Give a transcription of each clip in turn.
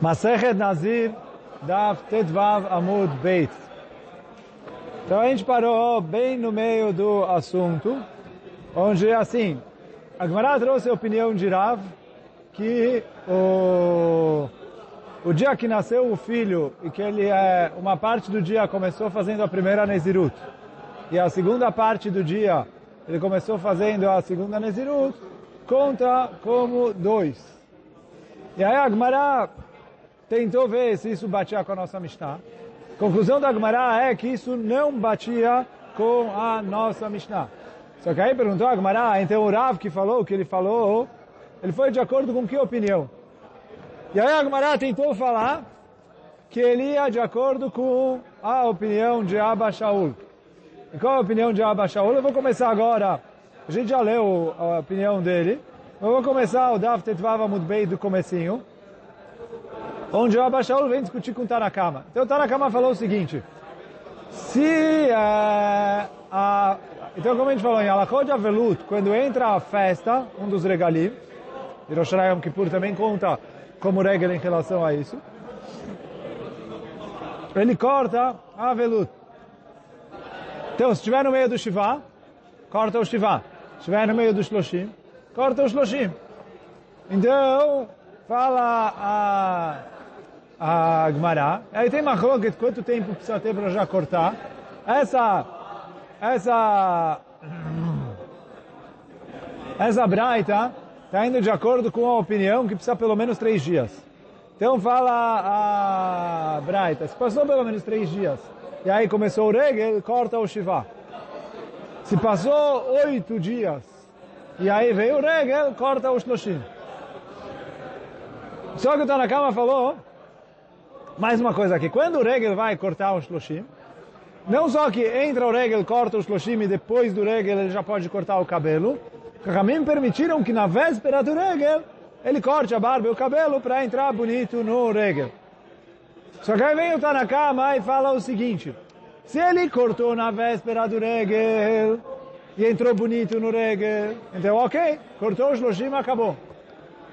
Masechet Nazir, Daf Tetvav Amud Beit. Então a gente parou bem no meio do assunto, onde assim, a Gemara trouxe a opinião de Rav, que o, o dia que nasceu o filho, e que ele é, uma parte do dia começou fazendo a primeira Nezirut, e a segunda parte do dia ele começou fazendo a segunda Nezirut, conta como dois. E aí a Gemara tentou ver se isso batia com a nossa Mishnah. Conclusão da Gemara é que isso não batia com a nossa Mishnah. Só que aí perguntou a Gemara, então o Rav que falou o que ele falou, ele foi de acordo com que opinião? E aí a Gemara tentou falar que ele ia de acordo com a opinião de Abba Shaul. E qual a opinião de Abba Shaul? Eu vou começar agora. A gente já leu a opinião dele. Eu vou começar o Dav Tetvava Mudbei do comecinho onde o Abba Shaul vem discutir com o Tanakama. Então o Tanakama falou o seguinte, se uh, a... Então como a gente falou em Alachot Avelut, quando entra a festa, um dos regalim, e Kippur também conta como regra em relação a isso, ele corta a Avelut. Então se estiver no meio do Shiva, corta o Shiva. Se estiver no meio do Shloshim, corta o Shloshim. Então, fala a a Gemara. Aí tem machloket, quanto tempo precisa ter para já cortar. Essa, essa, essa braita está indo de acordo com a opinião que precisa pelo menos três dias. Então fala a braita, se passou pelo menos três dias, e aí começou o regel, corta o shiva. Se passou oito dias, e aí veio o regel, corta o shloshim. Só que o Tanakama falou, mais uma coisa aqui, quando o regel vai cortar o shloshim, não só que entra o regel, corta o shloshim e depois do regel ele já pode cortar o cabelo, Rahamim permitiram que na véspera do regel ele corte a barba e o cabelo para entrar bonito no regel. Só que aí vem o Tanakama e fala o seguinte, se ele cortou na véspera do regel e entrou bonito no regel, então ok, cortou o shloshim, acabou.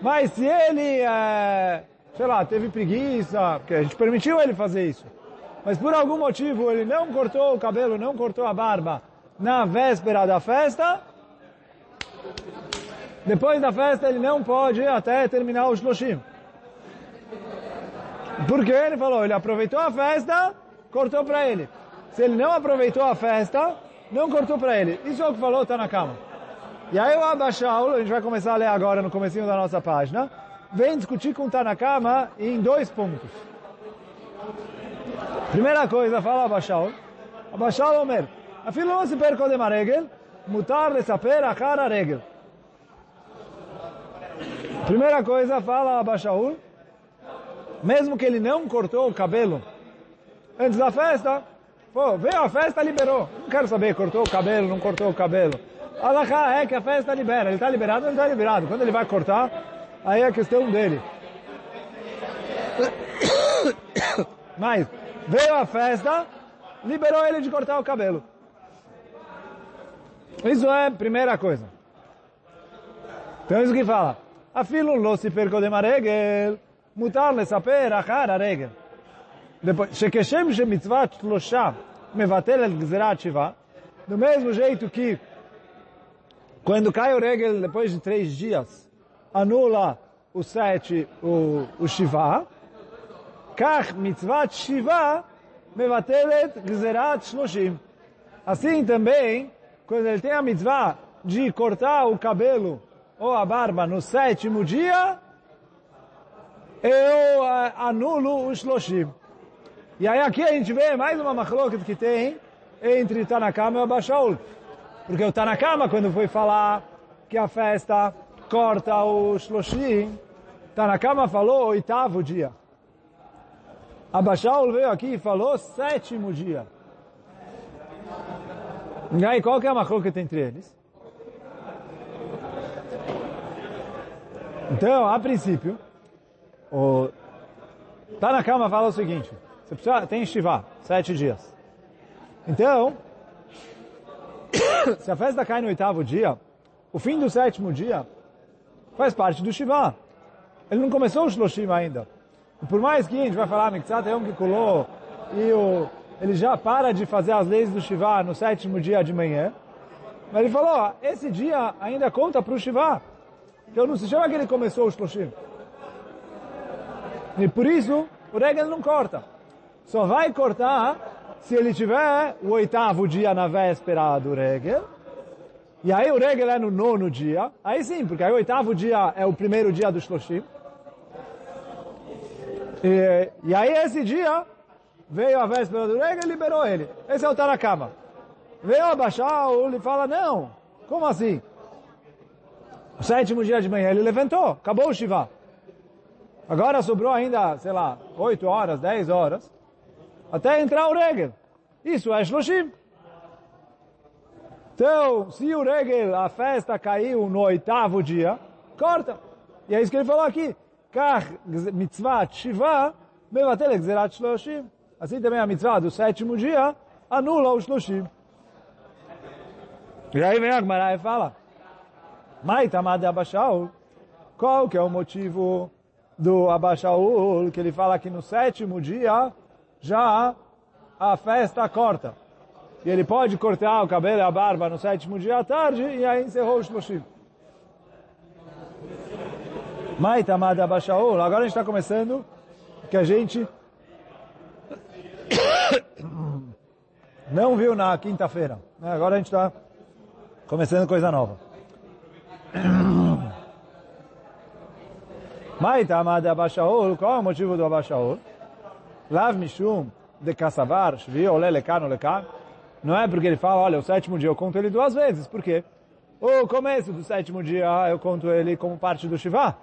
Mas se ele... É, sei lá, teve preguiça, porque a gente permitiu ele fazer isso. Mas por algum motivo ele não cortou o cabelo, não cortou a barba na véspera da festa, depois da festa ele não pode até terminar o Shloshim. Porque ele falou, ele aproveitou a festa, cortou para ele. Se ele não aproveitou a festa, não cortou para ele. Isso é o que falou, está na cama. E aí o Abba Shaul, a gente vai começar a ler agora no comecinho da nossa página, vem discutir com Tanakama em dois pontos. Primeira coisa, fala Abashal. Abashal Omer, afilo não se perco de regel, mutar de saper a cara regel. Primeira coisa, fala Abashaul, mesmo que ele não cortou o cabelo antes da festa, pô, veio a festa, liberou. Não quero saber, cortou o cabelo, não cortou o cabelo. Allah é que a festa libera. Ele está liberado não está liberado? Quando ele vai cortar, aí é a questão dele. Mas veio a festa, liberou ele de cortar o cabelo. Isso é a primeira coisa. Então isso que fala. Afilo lo se percodem a regel, mutar le saper achar a regel. Depois, שכשם שמצוות שלושה מבטל את גזירת שיבה, do mesmo jeito que quando cai o regel depois de três dias, anula o sete, o, o Shiva. Kach mitzvat Shiva mevatelet gzerat shloshim. Assim também, quando ele tem a mitzvah de cortar o cabelo ou a barba no sétimo dia, eu anulo o shloshim. E aí aqui a gente vê mais uma machloket que tem entre Tanakama e Abashaul. Porque o Tanakama, quando foi falar que a festa corta o Shloshim, Tanakama falou oitavo dia. Abashaul veio aqui e falou sétimo dia. E aí, qual que é a machloket entre eles? Então, a princípio, o Tanakama fala o seguinte, você precisa, tem Shiva, sete dias. Então, se a festa cai no oitavo dia, o fim do sétimo dia faz parte do Shiva. Ele não começou o Shloshim ainda. Por mais que a gente vai falar, um que colou e o, ele já para de fazer as leis do Shiva no sétimo dia de manhã, mas ele falou, esse dia ainda conta para o Shiva. Então não se chama que ele começou o Shloshim. E por isso, o regel não corta. Só vai cortar se ele tiver o oitavo dia na véspera do regel. E aí o regel é no nono dia. Aí sim, porque aí o oitavo dia é o primeiro dia do Shloshim. E, e aí esse dia veio a véspera do regel e liberou ele. Esse é o Tarakama. Veio a Baixal e fala, não, como assim? O sétimo dia de manhã ele levantou, acabou o Shiva. Agora sobrou ainda, sei lá, 8 horas, 10 horas, até entrar o regel. Isso é Shloshim. Então, se o regel, a festa caiu no oitavo dia, corta. E é isso que ele falou aqui. Kach mitzvah shiva mevatel gzerat shloshim. Assim também a mitzvah do sétimo dia anula o shloshim. E aí vem a Gemara e fala, Maitamad Abashaul, qual que é o motivo do Abashaul, que ele fala que no sétimo dia já a festa corta. E ele pode cortar o cabelo e a barba no sétimo dia à tarde e aí encerrou o Shloshim. Maitamad Abashaul, agora a gente está começando que a gente não viu na quinta-feira. Agora a gente está Começando coisa nova. Maitamad Abashaol, qual é o motivo do Abashaol? Lav Mishum de Kassavar, Shvi, Ole Lekan, Olekan. Não é porque ele fala, olha, o sétimo dia eu conto ele duas vezes. Por quê? O começo do sétimo dia eu conto ele como parte do Shiva.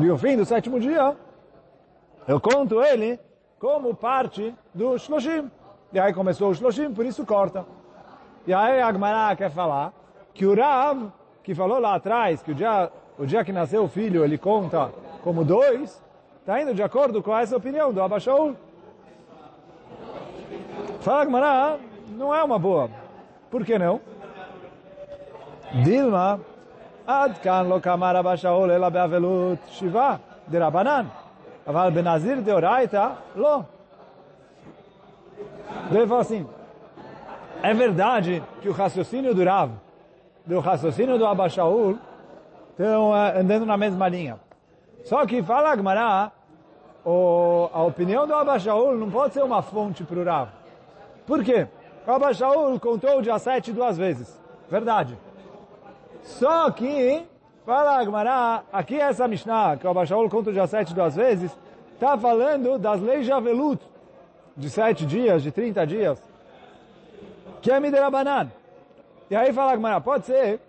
E o fim do sétimo dia eu conto ele como parte do Shloshim. E aí começou o Shloshim, por isso corta. E aí Agmará quer falar que o Rav, que falou lá atrás, que o dia, o dia que nasceu o filho, ele conta como dois, está indo de acordo com essa opinião do Abashaul. Fala Gmará, não é uma boa. Por que não? Dilma, adkan lo kamara bashaol ela beavelut shiva de Rabanan. Aval benazir de oraita, lo. Ele fala assim, é verdade que o raciocínio do Rav, do raciocínio do Abashaul, estão uh, eh, andando na mesma linha. Só que fala Gmará, a opinião do Abashaul não pode ser uma fonte para o Rav. Por quê? O Abashaul contou o dia 7 duas vezes. Verdade. Só que, fala Agmará, aqui essa Mishnah, que o Abashaul conta o dia 7 duas vezes, está falando das leis de Avelut, de 7 dias, de 30 dias que é Miderabanan. E aí fala Gmará, pode ser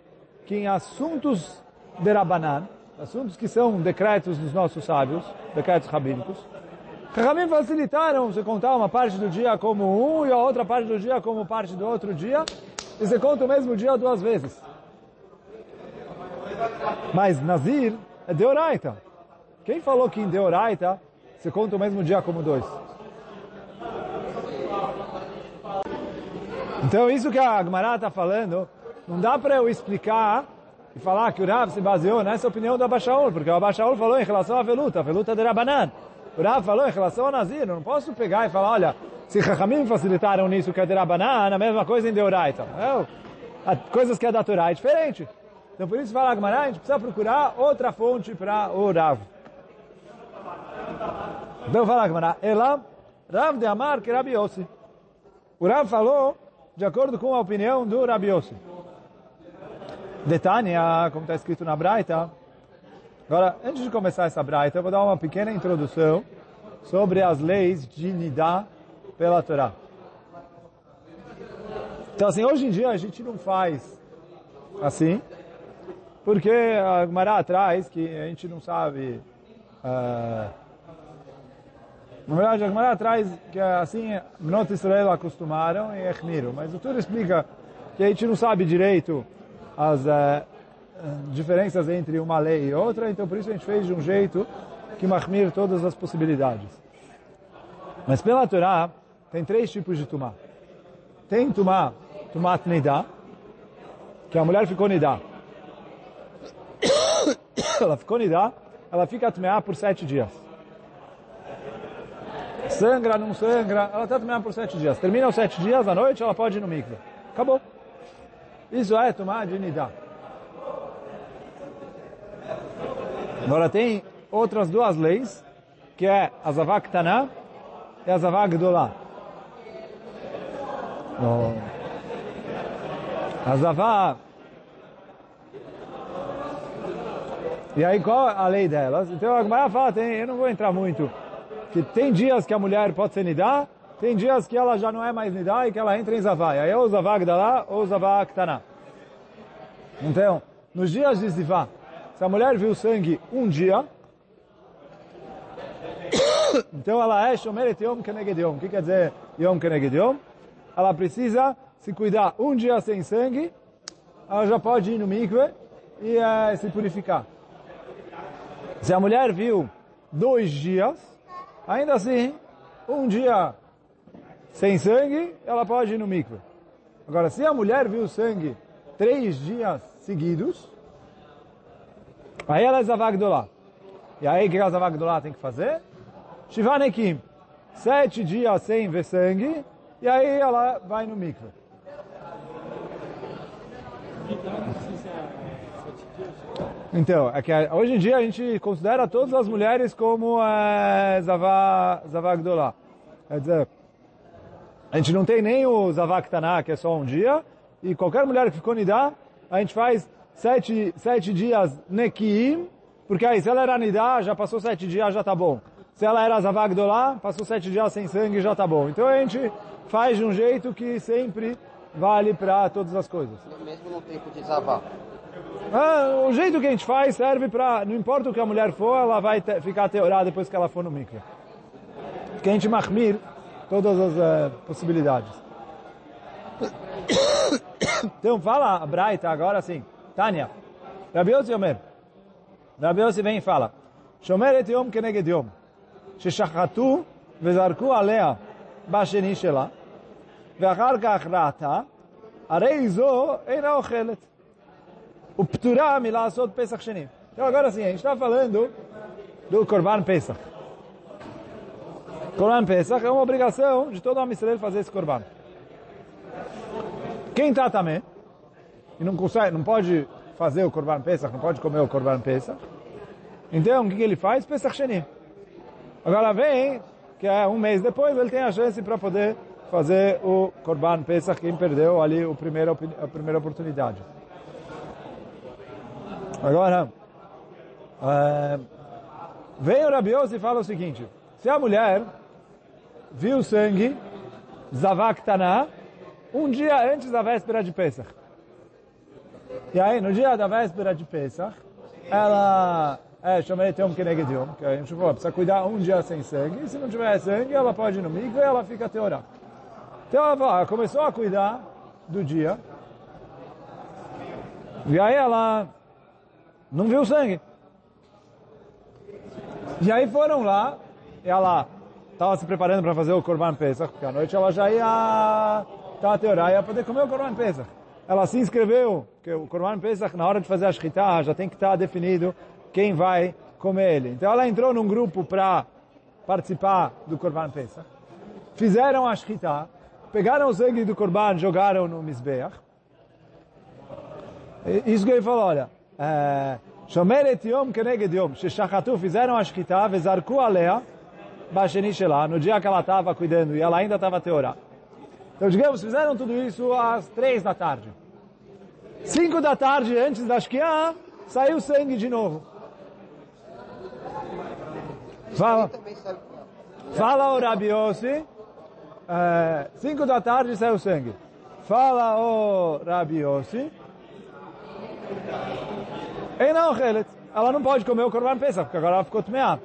que em assuntos de Rabanan, assuntos que são decretos dos nossos sábios, decretos rabínicos, Rahamim facilitaram você contar uma parte do dia como um e a outra parte do dia como parte do outro dia, e você conta o mesmo dia duas vezes. Mas Nazir é Deoraita. Quem falou que em Deoraita você conta o mesmo dia como dois? Então isso que a Gemara está falando, não dá para eu explicar e falar que o Rav se baseou nessa opinião do Abashaul, porque o Abashaul falou em relação à veluta, a veluta de Rabanan. O Rav falou em relação ao Nazir, não posso pegar e falar, olha, se Chachamim facilitaram nisso que é de Rabanan, a mesma coisa em Deoraita. É, coisas que é da Torá é diferente. Então por isso fala a Gemara, a gente precisa procurar outra fonte para o Rav. Então fala a Gemara, Ela, Rav de Amar que Rabi Yossi. O Rav falou de acordo com a opinião do Rabi Yossi. Detânia, como está escrito na Braita. Agora, antes de começar essa Braita, eu vou dar uma pequena introdução sobre as leis de Nidá pela Torá. Então, assim, hoje em dia a gente não faz assim, porque a Gemara traz que a gente não sabe... Uh, na verdade, a Gemara traz que assim Bnot Israel acostumaram e Echmiru. Mas o Tur explica que a gente não sabe direito as uh, diferenças entre uma lei e outra, então por isso a gente fez de um jeito que Mahmir todas as possibilidades. Mas pela Torá, tem três tipos de tumá. Tem tumá, tumat nidá, que a mulher ficou nidá. ela ficou nidá, ela fica tmeá por sete dias. Sangra, não sangra, ela está tmeá por sete dias. Termina os sete dias, à noite ela pode ir no mikve. Acabou. Isso é tomar de nidá. Agora tem outras duas leis, que é a Zavak Taná e a Zavak Gdolá. A Zavak E aí qual a lei delas? Então a Gemara fala, tem, eu não vou entrar muito, que tem dias que a mulher pode ser nidá, tem dias que ela já não é mais nidá e que ela entra em zavá. E aí ou zavá gdalá ou zavá ktaná. Então, nos dias de zivá, se a mulher viu sangue um dia, então ela é shomeret yom keneged yom. O que quer dizer yom keneged yom? Ela precisa se cuidar um dia sem sangue, ela já pode ir no mikve e uh, se purificar. Se a mulher viu dois dias, ainda assim, um dia sem sangue, ela pode ir no mikve. Agora, se a mulher viu sangue três dias seguidos, aí ela é Zavagdolá. E aí, o que a Zavagdolá tem que fazer? Shivanekim. Sete dias sem ver sangue, e aí ela vai no mikve. Então, é que hoje em dia a gente considera todas as mulheres como é, Zavagdolá. Quer dizer, a gente não tem nem o Zavaktaná, que é só um dia, e qualquer mulher que ficou Nidá, a gente faz sete, sete dias Nekiim, porque aí se ela era Nidá, já passou sete dias, já tá bom. Se ela era Zavagdolá, passou sete dias sem sangue, já tá bom. Então a gente faz de um jeito que sempre vale para todas as coisas. Mesmo no tempo de Zavá. Ah, o jeito que a gente faz serve para, não importa o que a mulher for, ela vai te, ficar teorada depois que ela for no mikve. Que a gente mahmir todas as uh, possibilidades. Então fala a Braita agora sim. Tânia. Rabi Yossi Omer. Rabi Yossi vem e fala. Shomer et yom keneged yom. ששחטו וזרקו עליה בשני שלה, ואחר כך ראתה, הרי זו אינה אוכלת. ופטורה מלעשות פסח שני. Então agora sim, a gente está falando do Korban Pesach. Korban Pesach é uma obrigação de todo homem Israel fazer esse Korban. Quem está também E não consegue, não pode fazer o Korban Pesach, não pode comer o Korban Pesach, então o que, ele faz? Pesach Sheni. Agora vem, que é um mês depois, ele tem a chance para poder fazer o Korban Pesach, quem perdeu ali o primeiro, a primeira oportunidade. Agora, é, vem o Rabiose e fala o seguinte, se a mulher viu sangue, Zavaktaná, um dia antes da véspera de Pesach. E aí, no dia da véspera de Pesach, ela é, chamei Teom Kenegedium, que a gente falou, precisa cuidar um dia sem sangue, e se não tiver sangue, ela pode ir no mikve e ela fica teorá. Então ela, falou, ela começou a cuidar do dia, e aí ela não viu sangue. E aí foram lá, e ela estava se preparando para fazer o Korban Pesach, porque à noite ela já ia estar teorá, ia poder comer o Korban Pesach ela assim se inscreveu, que o Corban Pesach, na hora de fazer a Shkita, ah, já tem que estar definido quem vai comer ele. Então ela entrou num grupo para participar do Corban Pesach. Fizeram a Shkita, pegaram o sangue do Corban, jogaram no Mizbeach. Isso que ele falou, olha, é, Shomer et yom keneged yom, shechachatu, fizeram a Shkita, vezarku alea, Basheni Shelah, no dia que ela estava cuidando e ela ainda estava teorando. Então, digamos, fizeram tudo isso às três da tarde. Cinco da tarde, antes da shkia, saiu sangue de novo. Fala. Fala o Rabiossi. É, cinco da tarde saiu sangue. Fala o Rabiossi. E não, ela não pode comer o Korban Pesach, porque agora ela ficou tmeá.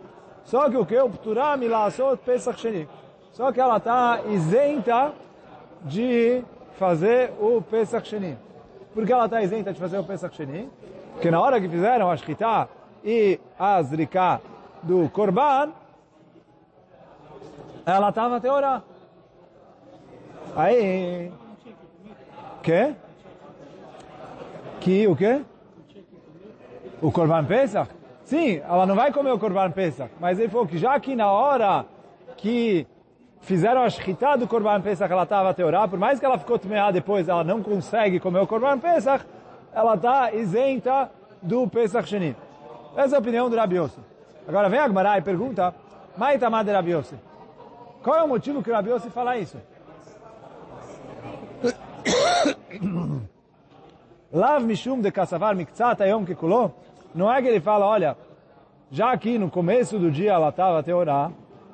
Só que o que? O Pturá Milasot Pesach Sheni. Só que ela está isenta de fazer o Pesach Sheni. Por que ela está isenta de fazer o Pesach Sheni? Porque na hora que fizeram a Shkita e a Zrika do Korban, ela estava até orar. Aí... Que? Que o quê? O Korban Pesach? sim, ela não vai comer o Korban Pesach, mas ele falou que já que na hora que fizeram a shkita do Korban Pesach, ela estava a teorar, por mais que ela ficou temeada depois, ela não consegue comer o Korban Pesach, ela está isenta do Pesach Sheni. Essa é a opinião do Rabi Yossi. Agora vem a Gemara e pergunta, Maitamad de Rabi Yossi. Qual é o motivo que o Rabi Yossi fala isso? Lav mishum de kassavar miktzat ayom kikulo. Não é que ele fala, olha, já aqui no começo do dia ela estava a teorar,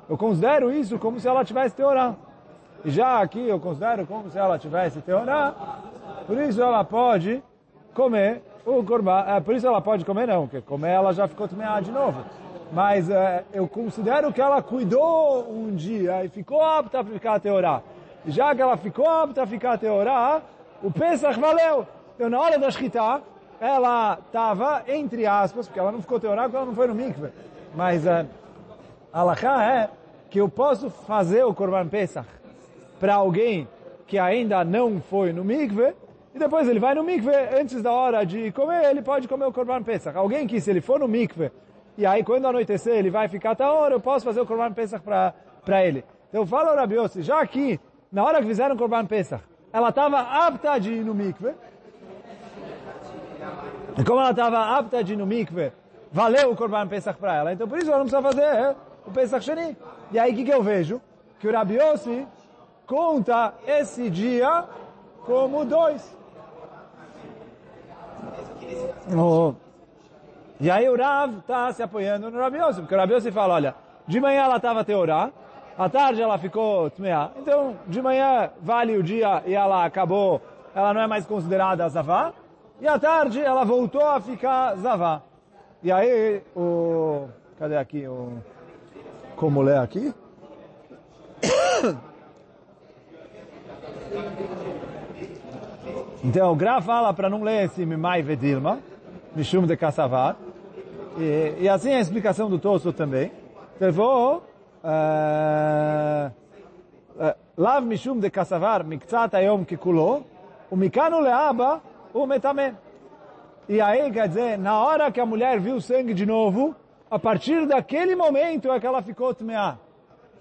eu considero isso como se ela tivesse teorar. E já aqui eu considero como se ela tivesse teorar, por isso ela pode comer o korban. É, por isso ela pode comer não, porque comer ela já ficou temeada de novo. Mas é, eu considero que ela cuidou um dia e ficou apta a ficar a teorar. E já que ela ficou apta a ficar a teorar, o Pesach valeu. Então, na hora da Shkita, ela estava, entre aspas, porque ela não ficou teorar porque ela não foi no mikve. Mas uh, a Alaká é que eu posso fazer o Korban Pesach para alguém que ainda não foi no mikve, e depois ele vai no mikve, antes da hora de comer, ele pode comer o Korban Pesach. Alguém que, se ele for no mikve, e aí quando anoitecer ele vai ficar até a hora, eu posso fazer o Korban Pesach para ele. Então fala o Rabiossi, já aqui, na hora que fizeram o Korban Pesach, ela estava apta de ir no mikve, e como ela estava apta de ir no mikve, valeu o Korban Pesach para ela. Então por isso ela não precisa fazer é, o Pesach Sheni. E aí o que, que eu vejo? Que o Rabi Yossi conta esse dia como dois. Oh. E aí o Rav está se apoiando no Rabi Yossi, porque o Rabi Yossi fala, olha, de manhã ela estava a teorar, à tarde ela ficou tmeá. Então, de manhã vale o dia e ela acabou, ela não é mais considerada zavá. E à tarde ela voltou a ficar zavá. E aí, o... Cadê aqui o... Como ler aqui? Então, o Gra fala para não ler esse Mimai Vedilma, Mishum de Kassavar. E, e assim é a explicação do Tosso também. Então, vou... Lav Mishum de Kassavar, Miktzat Ayom Kikulo, o Mikano Leaba, o Metamé. E aí, quer dizer, na hora que a mulher viu sangue de novo, a partir daquele momento é que ela ficou tmeá.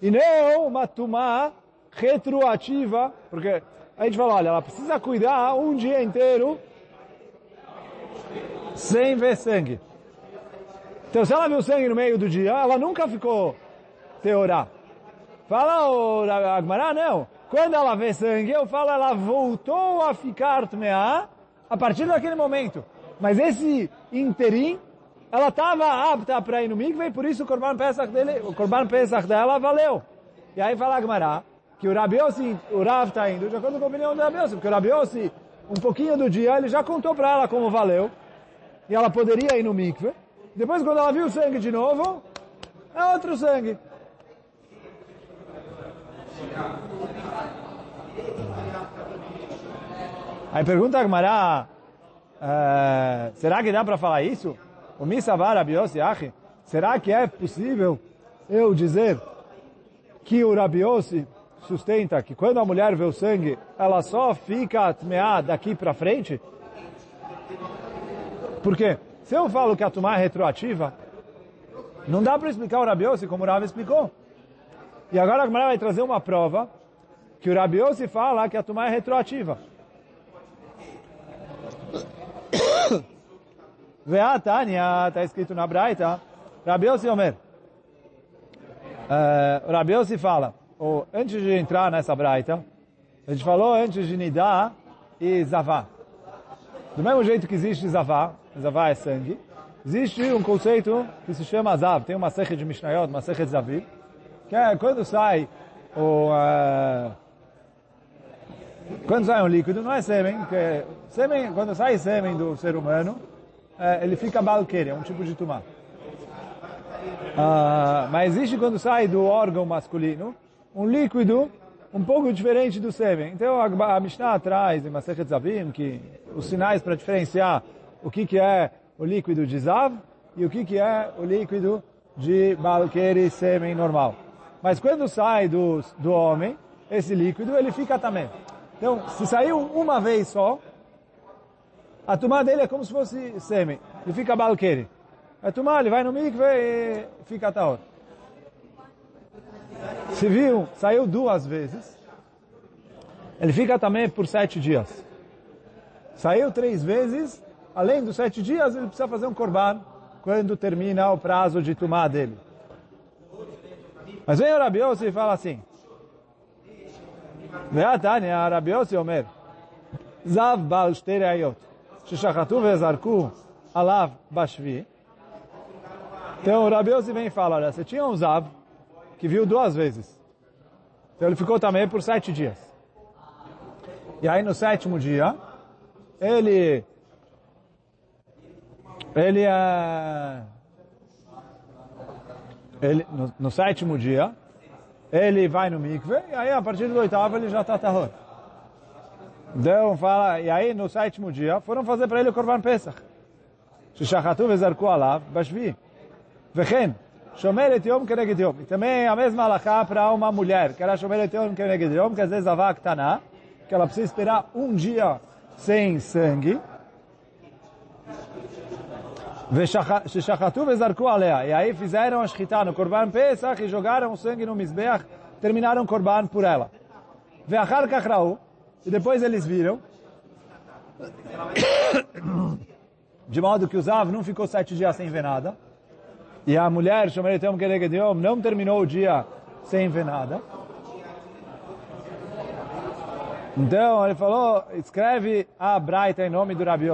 E não uma tumá retroativa, porque a gente fala, olha, ela precisa cuidar um dia inteiro sem ver sangue. Então, se ela viu sangue no meio do dia, ela nunca ficou teorá. Fala o Agmará, não. Quando ela vê sangue, eu falo, ela voltou a ficar tmeá a partir daquele momento. Mas esse interim, ela estava apta para ir no mikve, por isso o Korban Pesach, dele, o Korban Pesach dela valeu. E aí fala Agmará, que o Rabiossi, o Rav está indo de acordo com a opinião do Rabiossi, porque o Rabiossi, um pouquinho do dia, ele já contou para ela como valeu, e ela poderia ir no mikve. Depois, quando ela viu o sangue de novo, é outro sangue. Aí pergunta a Gemara, uh, será que dá para falar isso? O Misavar Rabiossi Achi, será que é possível eu dizer que o Rabiossi sustenta que quando a mulher vê o sangue, ela só fica atmeá daqui para frente? Por quê? Se eu falo que a Tumá é retroativa, não dá para explicar o Rabiossi como o Rabi explicou. E agora a Gemara vai trazer uma prova que o Rabiossi fala que a Tumá é retroativa. Veatania, está escrito na Braita, Rabiossi Omer. Uh, o Rabiossi fala, ou, antes de entrar nessa Braita, a gente falou antes de Nidá e Zavá. Do mesmo jeito que existe Zavá, Zavá é sangue, existe um conceito que se chama Zav. Tem uma secha de Mishnayot, uma secha de Zaviv, que é quando sai o... Uh, quando sai um líquido, não é sêmen, porque sêmen, quando sai sêmen do ser humano, é, ele fica balqueire, é um tipo de tumá. Uh, mas existe quando sai do órgão masculino, um líquido um pouco diferente do sêmen. Então a, a Mishnah traz em Masechet Zavim que os sinais para diferenciar o que, que é o líquido de Zav e o que, que é o líquido de Balqueire sêmen normal. Mas quando sai do, do homem, esse líquido, ele fica também. Então, se saiu uma vez só, a tomada dele é como se fosse sêmen. Ele fica balqueire. é tomar, ele vai no mikve e fica taor. Se viu, saiu duas vezes, ele fica também por sete dias. Saiu três vezes, além dos sete dias, ele precisa fazer um korban quando termina o prazo de tomar dele. Mas vem o Rabi Yossi e fala assim, Veatania, Rabi Yossi Omer, Zav Shtei Reayot, Sheshachatu Vezarku Alav Bashvi. Então o Rabi Yossi vem e fala, olha, você tinha um Zav que viu duas vezes. Então ele ficou também por sete dias. E aí no sétimo dia, ele ele ele no, no, sétimo dia ele vai no mikve e aí a partir do oitavo ele já está tahor. Então fala, e aí no sétimo dia foram fazer para ele o Korban Pesach. Shishachatu vezarku alav bashvi. Vechen, shomeret yom keneged yom. E também a mesma alahá para uma mulher, que era shomeret yom keneged yom, que às vezes a vaca taná, que ela precisa esperar um dia sem sangue. Shishachatu vezarku alea. E aí fizeram a shchitá no corban Pesach e jogaram o sangue no Mizbeach, terminaram o Korban por ela. Veachar kachrau, e depois eles viram, de modo que o Zav não ficou sete dias sem ver nada, e a mulher, Shomeretem Keregediom, não terminou o dia sem ver nada. Então ele falou, escreve a Braita em nome do Rabi.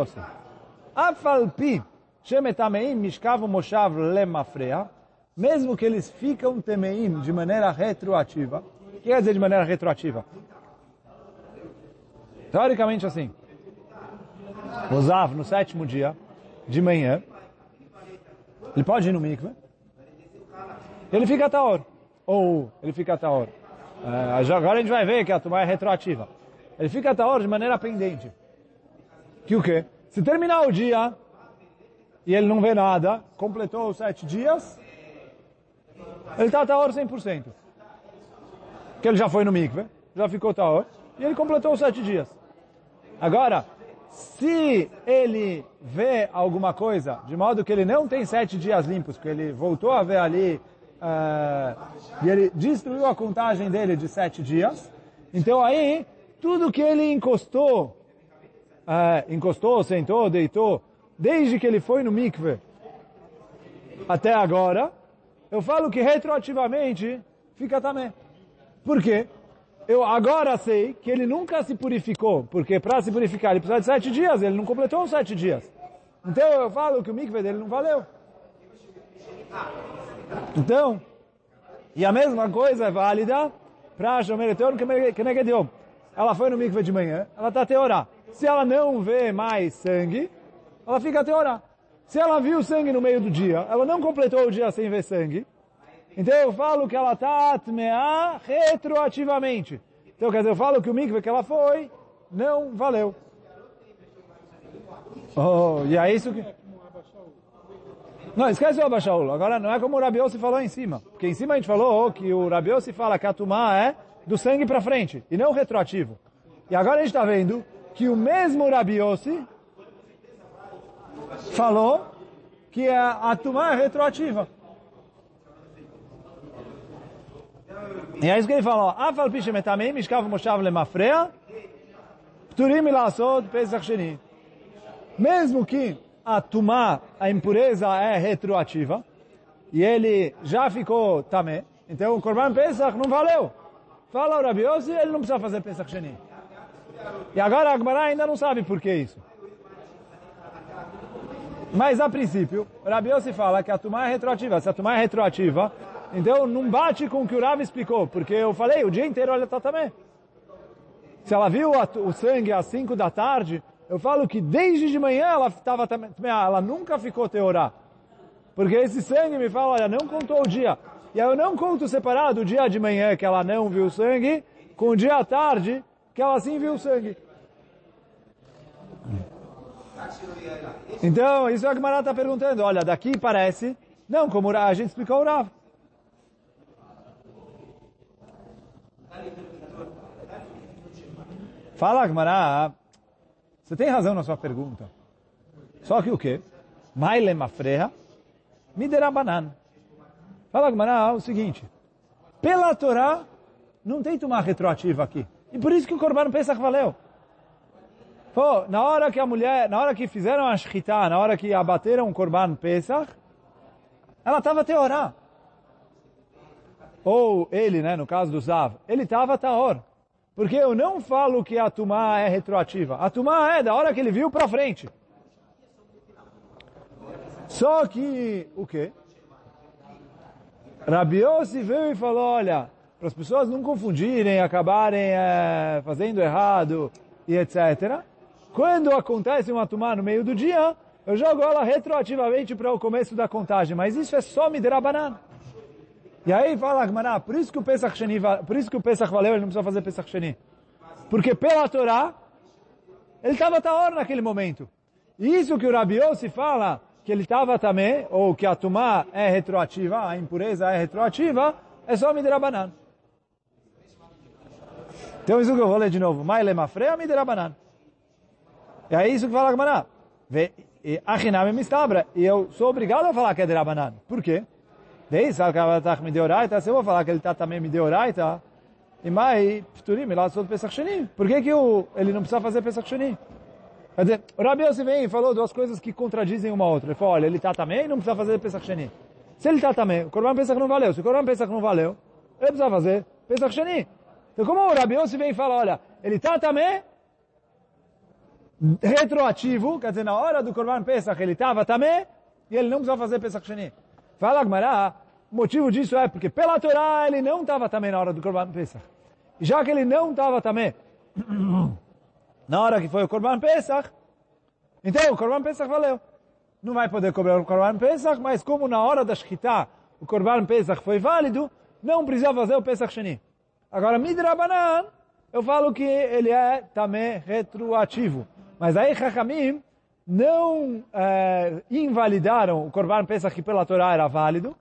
Afalpi, Shemetameim Mishkav Moshav Lemafrea, mesmo que eles ficam temeim de maneira retroativa. O que quer dizer de maneira retroativa? Teoricamente assim. O Zav, no sétimo dia, de manhã, ele pode ir no mikve, ele fica taor. Ou ele fica taor. Uh, agora a gente vai ver que a tumba é retroativa. Ele fica taor de maneira pendente. Que o quê? Se terminar o dia e ele não vê nada, completou os sete dias, ele está taor 100%. Que ele já foi no mikve, já ficou taor, e ele completou os sete dias. Agora, se ele vê alguma coisa, de modo que ele não tem sete dias limpos, que ele voltou a ver ali, uh, e ele destruiu a contagem dele de sete dias, então aí tudo que ele encostou, uh, encostou, sentou, deitou, desde que ele foi no mikve até agora, eu falo que retroativamente fica também. Por quê? Eu agora sei que ele nunca se purificou, porque para se purificar ele precisa de sete dias, ele não completou os sete dias. Então eu falo que o mikve dele não valeu. Então, e a mesma coisa é válida para a Shomereton Kenegedion ela foi no mikve de manhã, ela está a teorá. Se ela não vê mais sangue, ela fica a teorá. Se ela viu sangue no meio do dia, ela não completou o dia sem ver sangue, então eu falo que ela está atmeá retroativamente. Então quer dizer, eu falo que o mikve que ela foi, não valeu. Oh, e é isso que... Não, esquece o Abashaul. Agora não é como o Rabiose falou em cima. Porque em cima a gente falou que o Rabiose fala que a Tumá é do sangue para frente, e não retroativo. E agora a gente está vendo que o mesmo Rabi Yossi falou que a, a tumá é retroativa. E é isso que ele falou. Afal pishemetamim, mishkav moshav lemafrea, pturim ilasod pesach sheni. Mesmo que a tumá, a impureza é retroativa, e ele já ficou tamé, então o Korban Pesach não valeu. Fala o Rabi Yossi, ele não precisa fazer Pesach Sheni. E agora a Agmará ainda não sabe por que isso. Mas a princípio, o Rabi Yossi fala que a Tumá é retroativa. Se a Tumá é retroativa, então não bate com o que o Rabi explicou. Porque eu falei, o dia inteiro ela está também. Se ela viu o sangue às 5 da tarde, eu falo que desde de manhã ela estava também, ela nunca ficou teorá. Porque esse sangue me fala, olha, não contou o dia. E eu não conto separado o dia de manhã que ela não viu sangue, com o dia à tarde que ela sim viu sangue. Então, isso é o que Marata está perguntando. Olha, daqui parece, não, como a gente explicou o Rav. Fala, Gmará, você tem razão na sua pergunta. Só que o quê? Maile mafreha, miderabanan. Fala Gmará o seguinte, pela Torá não tem tomar retroativa aqui. E por isso que o Corban Pesach valeu. Pô, na hora que a mulher, na hora que fizeram a shkita, na hora que abateram o Corban Pesach, ela estava teorá. Ou ele, né, no caso do Zav, ele estava taor. Porque eu não falo que a Tumá é retroativa. A Tumá é da hora que ele viu para frente. Só que, o quê? Rabiose veio e falou, olha, para as pessoas não confundirem, acabarem é, fazendo errado e etc. Quando acontece uma Tumá no meio do dia, eu jogo ela retroativamente para o começo da contagem, mas isso é só Midrabanan. E aí fala Agmará, por isso que o Pesach Sheni, por isso que o Pesach valeu, ele não precisa fazer Pesach Sheni. Porque pela Torá, ele estava taor naquele momento. E isso que o Rabi Yossi fala, que ele estava também, ou que a Tumá é retroativa, a impureza é retroativa, é só Midrabanan. Então isso que eu vou ler de novo. Maile Mafreia Midrabanan. E é isso que fala Agmará. Achinam me estabra. E eu sou obrigado a falar que é Drabanan. Por quê? Se eu vou falar que ele está também deu e mai, pturim, lá sou Pesach Sheni. Por que, que o, ele não precisa fazer Pesach Sheni? Quer dizer, o Rabi Yossi vem e falou duas coisas que contradizem uma outra. Ele falou, olha, ele está também não precisa fazer Pesach Sheni. Se ele está também, o Corban Pesach não valeu. Se o Corban Pesach não valeu, ele precisa fazer Pesach Sheni. Então como o Rabi Yossi vem e fala, olha, ele está também retroativo, quer dizer, na hora do Corban Pesach ele estava também, e ele não precisa fazer Pesach Sheni. Fala Agmará, o motivo disso é porque pela Torá ele não estava também na hora do Corban Pesach. E já que ele não estava também na hora que foi o Corban Pesach, então o Corban Pesach valeu. Não vai poder cobrar o Corban Pesach, mas como na hora da Shkita o Corban Pesach foi válido, não precisa fazer o Pesach Sheni. Agora, Midrabanan, eu falo que ele é também retroativo. Mas aí Chachamim não é, invalidaram o Corban Pesach que pela Torá era válido,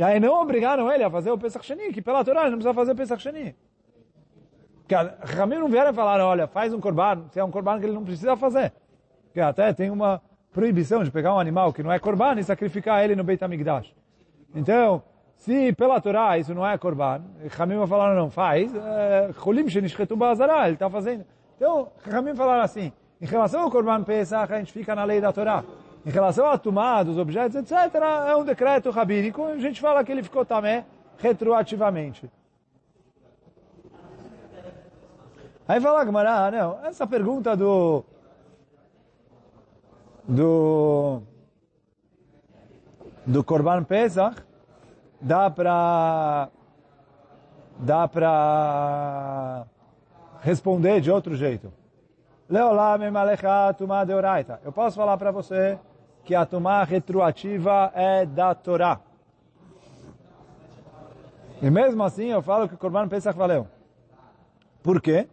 e aí não obrigaram ele a fazer o Pesach Sheni, que pela Torá ele não precisa fazer o Pesach Sheni. Porque Ramim não vieram falar, olha, faz um Corban, se é um Corban que ele não precisa fazer. Porque até tem uma proibição de pegar um animal que não é Corban e sacrificar ele no Beit HaMikdash. Então, se pela Torá isso não é Corban, Ramim falaram, não, faz, Cholim Shenishchetu Bazará, ele está fazendo. Então, Ramim falaram assim, em relação ao Corban Pesach, a gente fica na lei da Torá. Em relação à tomada dos objetos, etc., é um decreto rabínico, a gente fala que ele ficou também retroativamente. Aí fala Gamara, ah, não, essa pergunta do do do Corban Pesach dá para dá para responder de outro jeito. Eu posso falar para você que a Tumá retroativa é da Torá. E mesmo assim eu falo que o Corban Pesach valeu. Por quê?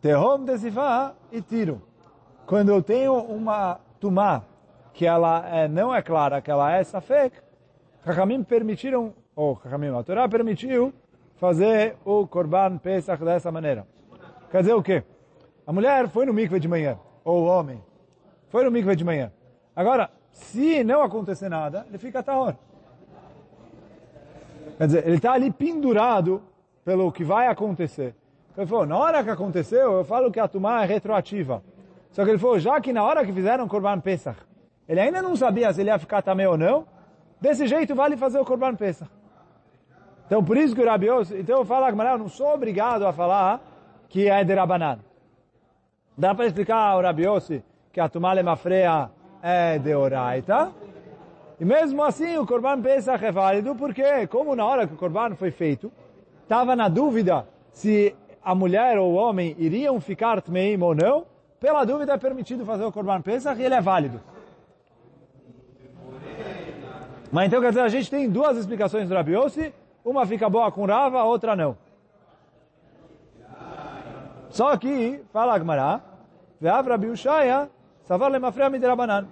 Tehom desivá e tiro. Quando eu tenho uma Tumá que ela é, não é clara, que ela é safek, Chachamim permitiram, ou Chachamim, a Torá permitiu fazer o Corban Pesach dessa maneira. Quer dizer o quê? A mulher foi no mikve de manhã, ou o homem, foi no mikve de manhã. Agora, se não acontecer nada, ele fica tahor. Quer dizer, ele está ali pendurado pelo que vai acontecer. Ele falou, na hora que aconteceu, eu falo que a Tumá é retroativa. Só que ele falou, já que na hora que fizeram o Corban Pesach, ele ainda não sabia se ele ia ficar também ou não, desse jeito vale fazer o Corban Pesach. Então, por isso que o Rabi então eu falo, eu não sou obrigado a falar que é de Rabanan. Dá para explicar ao Rabi que a Tumale Mafreia é de Oraita. E mesmo assim o Corban Pesach é válido porque, como na hora que o Corban foi feito, estava na dúvida se a mulher ou o homem iriam ficar Tmeim ou não, pela dúvida é permitido fazer o Corban Pesach e ele é válido. Mas então quer dizer, a gente tem duas explicações do Rabi Yossi, uma fica boa com Rava, a outra não. Só que, fala Agmará, Ve'av Rabi Ushaya,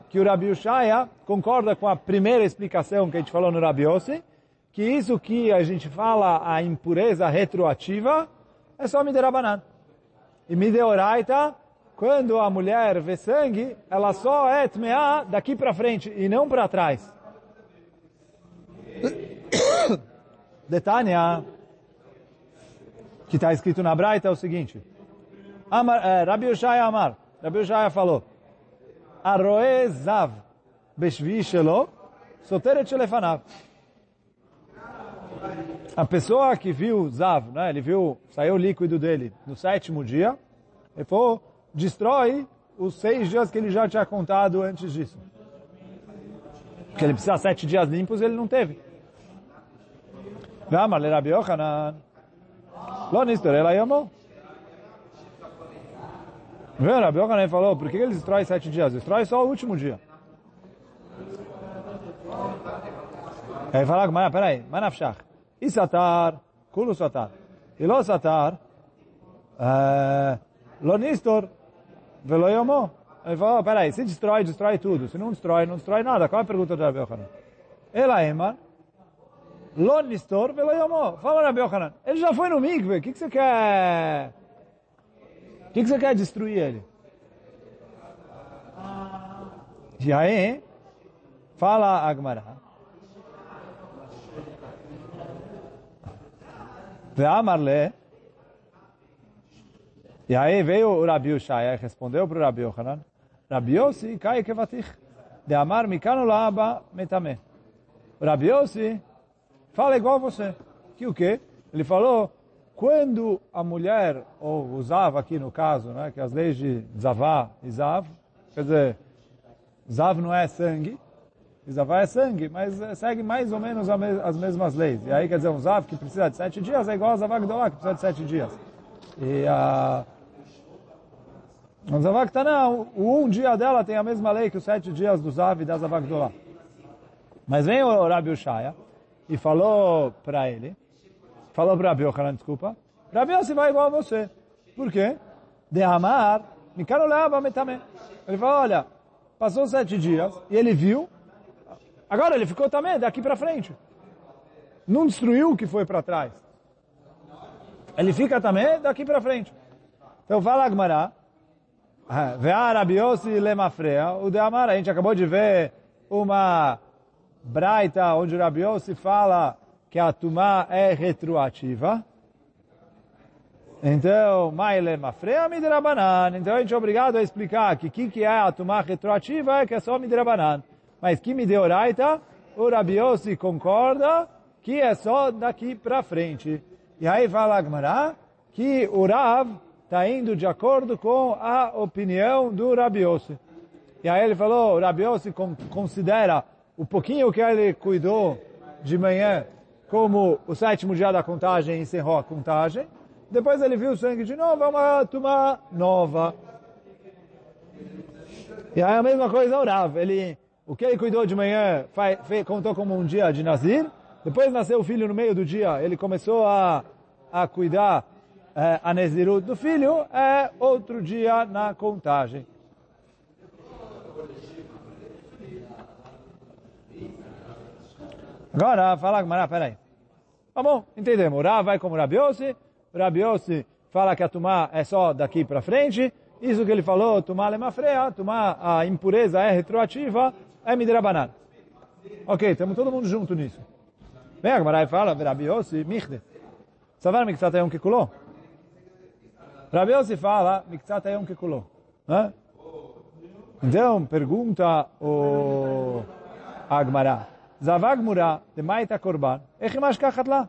que o Rabi Ushaya concorda com a primeira explicação que a gente falou no Rabi Osi, que isso que a gente fala, a impureza retroativa, é só miderabanan. E mideoraita, quando a mulher vê sangue, ela só é Tmea daqui para frente e não para trás. Detânia, ah, que está escrito na Braita, é o seguinte. Amar, eh, Rabi Ushaya Amar, Rabi Ushaya falou, Arroe Zav Beshvi Shelo, Soteret Shelefanav. A pessoa que viu Zav, né, ele viu, saiu o líquido dele no sétimo dia, ele falou, destrói os seis dias que ele já tinha contado antes disso. Porque ele precisa sete dias limpos ele não teve. Vamos, Rabi Yochanan. Lo nistor, ela amou. Viu? Rabi Yochanan falou, por que ele destrói sete dias? Destrói só o último dia. Aí fala, mas peraí, manafshach. E satar, kulo satar. E lo satar, lo nistor, velo yomó. Ele falou, peraí, se destrói, destrói tudo. Se não destrói, não destrói nada. Qual é a pergunta do Rabi Yochanan? Ela ema, lo nistor, velo yomó. Fala Rabi Yochanan, ele já foi no mikve, o que, que você quer... O que, que você quer destruir ele? E aí, fala Agmará. Ve'amarle. E aí veio o Rabi Ushaya, respondeu para o Rabi Yochanan, Rabi Yossi, kai kevatich, de amar mikano laaba metame. Rabi Yossi fala igual você. Que o quê? Ele falou, quando a mulher, ou usava aqui no caso, né, que as leis de Zavá e Zav, quer dizer, Zav não é sangue, Zavá é sangue, mas segue mais ou menos as mesmas leis. E aí quer dizer, um Zav que precisa de sete dias é igual a Zavá Gdolá, que precisa de sete dias. E a... O Zavá Ktaná, o um dia dela tem a mesma lei que os sete dias do Zav e da Zavá Gdolá. Mas vem o Rabi Ushaya e falou para ele, falou para Rabi Yochanan, desculpa, Rabi Yossi vai igual a você. Por quê? De amar, Mikaro Leaba Metame. Ele falou, olha, passou sete dias e ele viu, agora ele ficou também daqui para frente. Não destruiu o que foi para trás. Ele fica também daqui para frente. Então fala Agmará, Ve'a Rabi Yossi Lemafrea, o de Amar, a gente acabou de ver uma Braita, onde Rabi Yossi fala que a Tumá é retroativa. Então, Maile Mafreia Midrabanan. Então a gente é obrigado a explicar que o que, que é a Tumá retroativa é que é só Midrabanan. Mas que Mideoraita, o Rabi Yossi concorda que é só daqui para frente. E aí fala Agmará que o Rav está indo de acordo com a opinião do Rabi Yossi. E aí ele falou, o Rabi Yossi considera o pouquinho que ele cuidou de manhã como o sétimo dia da contagem encerrou a contagem. Depois ele viu o sangue de novo, é uma turma nova. E aí a mesma coisa o Rav. Ele, o que ele cuidou de manhã contou como um dia de Nazir. Depois nasceu o filho no meio do dia. Ele começou a, a cuidar é, a Nezirut do filho. É outro dia na contagem. Agora, fala Gmará, peraí. Tá bom, entendemos. O Rav vai como Rabi Yossi. O Rabi Yossi fala que a Tumá é só daqui para frente. Isso que ele falou, Tumá lemafreia, Tumá, a impureza é retroativa, é midrabanan. Ok, estamos todo mundo junto nisso. Vem a Gmará e fala, Rabi Yossi, michde. Savar mikzat ayom kekuló. Rabi Yossi fala, mikzat ayom kekuló. Então, pergunta o Agmará. Zavag de Maita Korban, Echimash Kachatla.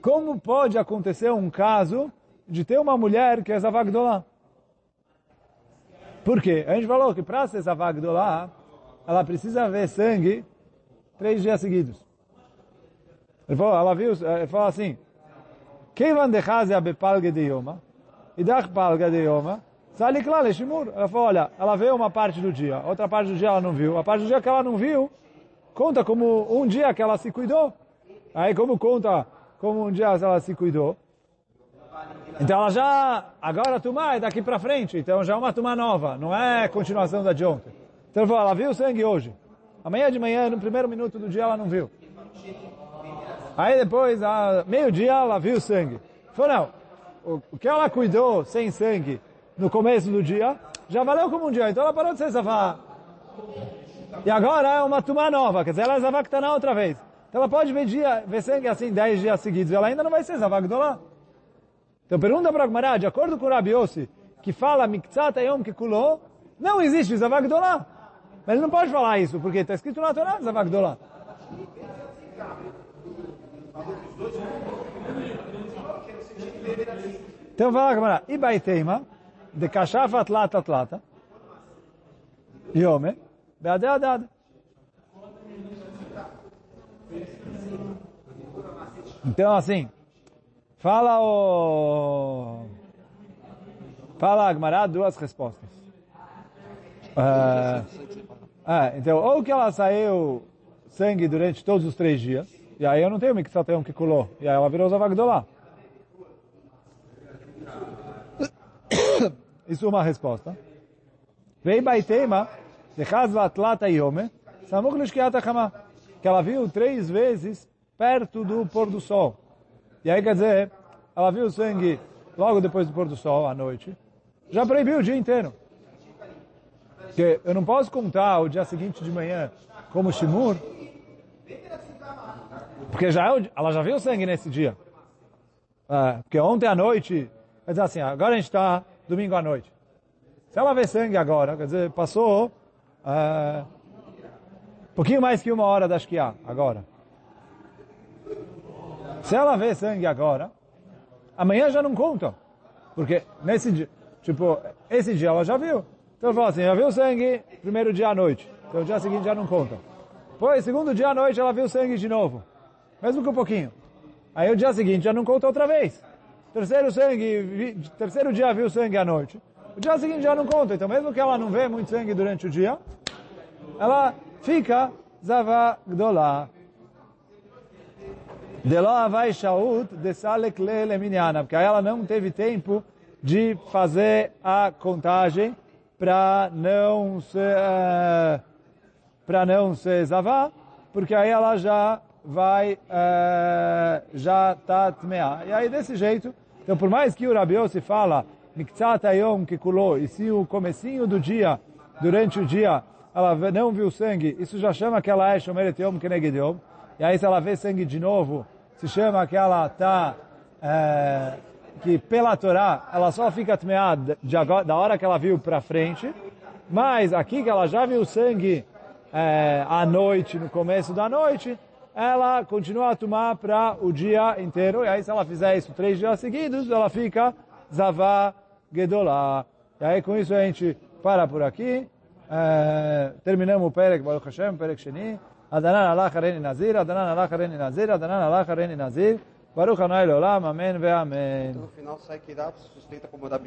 Como pode acontecer um caso de ter uma mulher que é Zavag Dolá? Por quê? A gente falou que para ser Zavag Dolá, ela precisa ver sangue três dias seguidos. Ele falou, ela viu, ele falou assim, Kevan de Yoma, Idach palga de Yoma. Ela falou, olha, ela veio uma parte do dia, outra parte do dia ela não viu. A parte do dia que ela não viu, conta como um dia que ela se cuidou. Aí como conta como um dia ela se cuidou. Então ela já, agora a Tumá é daqui para frente, então já é uma Tumá nova, não é continuação da de ontem. Então ele falou, ela viu sangue hoje. Amanhã de manhã, no primeiro minuto do dia, ela não viu. Aí depois, meio-dia, ela viu sangue. Falou, não, o que ela cuidou sem sangue no começo do dia, já valeu como um dia. Então ela parou de ser Zavá. E agora é uma Tumá nova, quer dizer, ela é Zavá está na outra vez. Então ela pode ver, dia, ver sangue assim 10 dias seguidos, ela ainda não vai ser Zavagdolá. Então pergunta para Agmará, de acordo com o Rabi Yossi, que fala Miktzat Ayom Kekuló, não existe Zavagdolá. Mas ele não pode falar isso, porque está escrito na Torá Zavagdolá. Então fala Agmará, Ibaiteima, de Kashaf Atlata Atlata, Yome, Beade Adad. Então, assim, fala o... Fala Agmará duas respostas. Ah, então, ou que ela saiu sangue durante todos os três dias, e aí eu não tenho Miksatayom que colou, e aí ela virou Zavagdolá. Isso é uma resposta. Vei de Samuk Lishkiat Achama, que ela viu três vezes perto do pôr do sol. E aí quer dizer, ela viu o sangue logo depois do pôr do sol, à noite, já proibiu o dia inteiro. Porque eu não posso contar o dia seguinte de manhã como Shimur, porque já ela já viu sangue nesse dia. É, porque ontem à noite, quer dizer assim, agora a gente está domingo à noite. Se ela vê sangue agora, quer dizer, passou uh, pouquinho mais que uma hora da Shkia, agora. Se ela vê sangue agora, amanhã já não conta. Porque nesse dia, tipo, esse dia ela já viu. Então ela fala assim, já viu sangue primeiro dia à noite. Então dia seguinte já não conta. Depois, segundo dia à noite, ela viu sangue de novo. Mesmo que um pouquinho. Aí o dia seguinte já não conta outra vez. Terceiro sangue, terceiro dia viu sangue à noite. O dia seguinte já não conta. Então mesmo que ela não vê muito sangue durante o dia, ela fica Zava Gdolá. Delo Avai Shaut Desalek Leminiana. Porque aí ela não teve tempo de fazer a contagem para não ser uh, para não ser Zavá, porque aí ela já vai uh, já tá tmeá. E aí desse jeito então, por mais que o Rabi Yossi fala, Miktzat Ayom e se o comecinho do dia, durante o dia, ela não viu sangue, isso já chama que ela é Shomeret Yom. E aí se ela vê sangue de novo, se chama que ela está, é, que pela Torá, ela só fica tmeada da hora que ela viu para frente. Mas aqui que ela já viu sangue é, à noite, no começo da noite, ela continua a tomar para o dia inteiro. E aí, se ela fizer isso três dias seguidos, ela fica Zavá Gedolá. E aí, com isso, a gente para por aqui. É, terminamos o Perek Baruch Hashem, Perek Sheni. Adanan Allah Hareni Nazir, Adanan Allah Hareni Nazir, Adanan Allah Hareni Nazir. Baruch Hanai Leolam, Amém ve Amém. Então, no final sai que dá, sustenta como da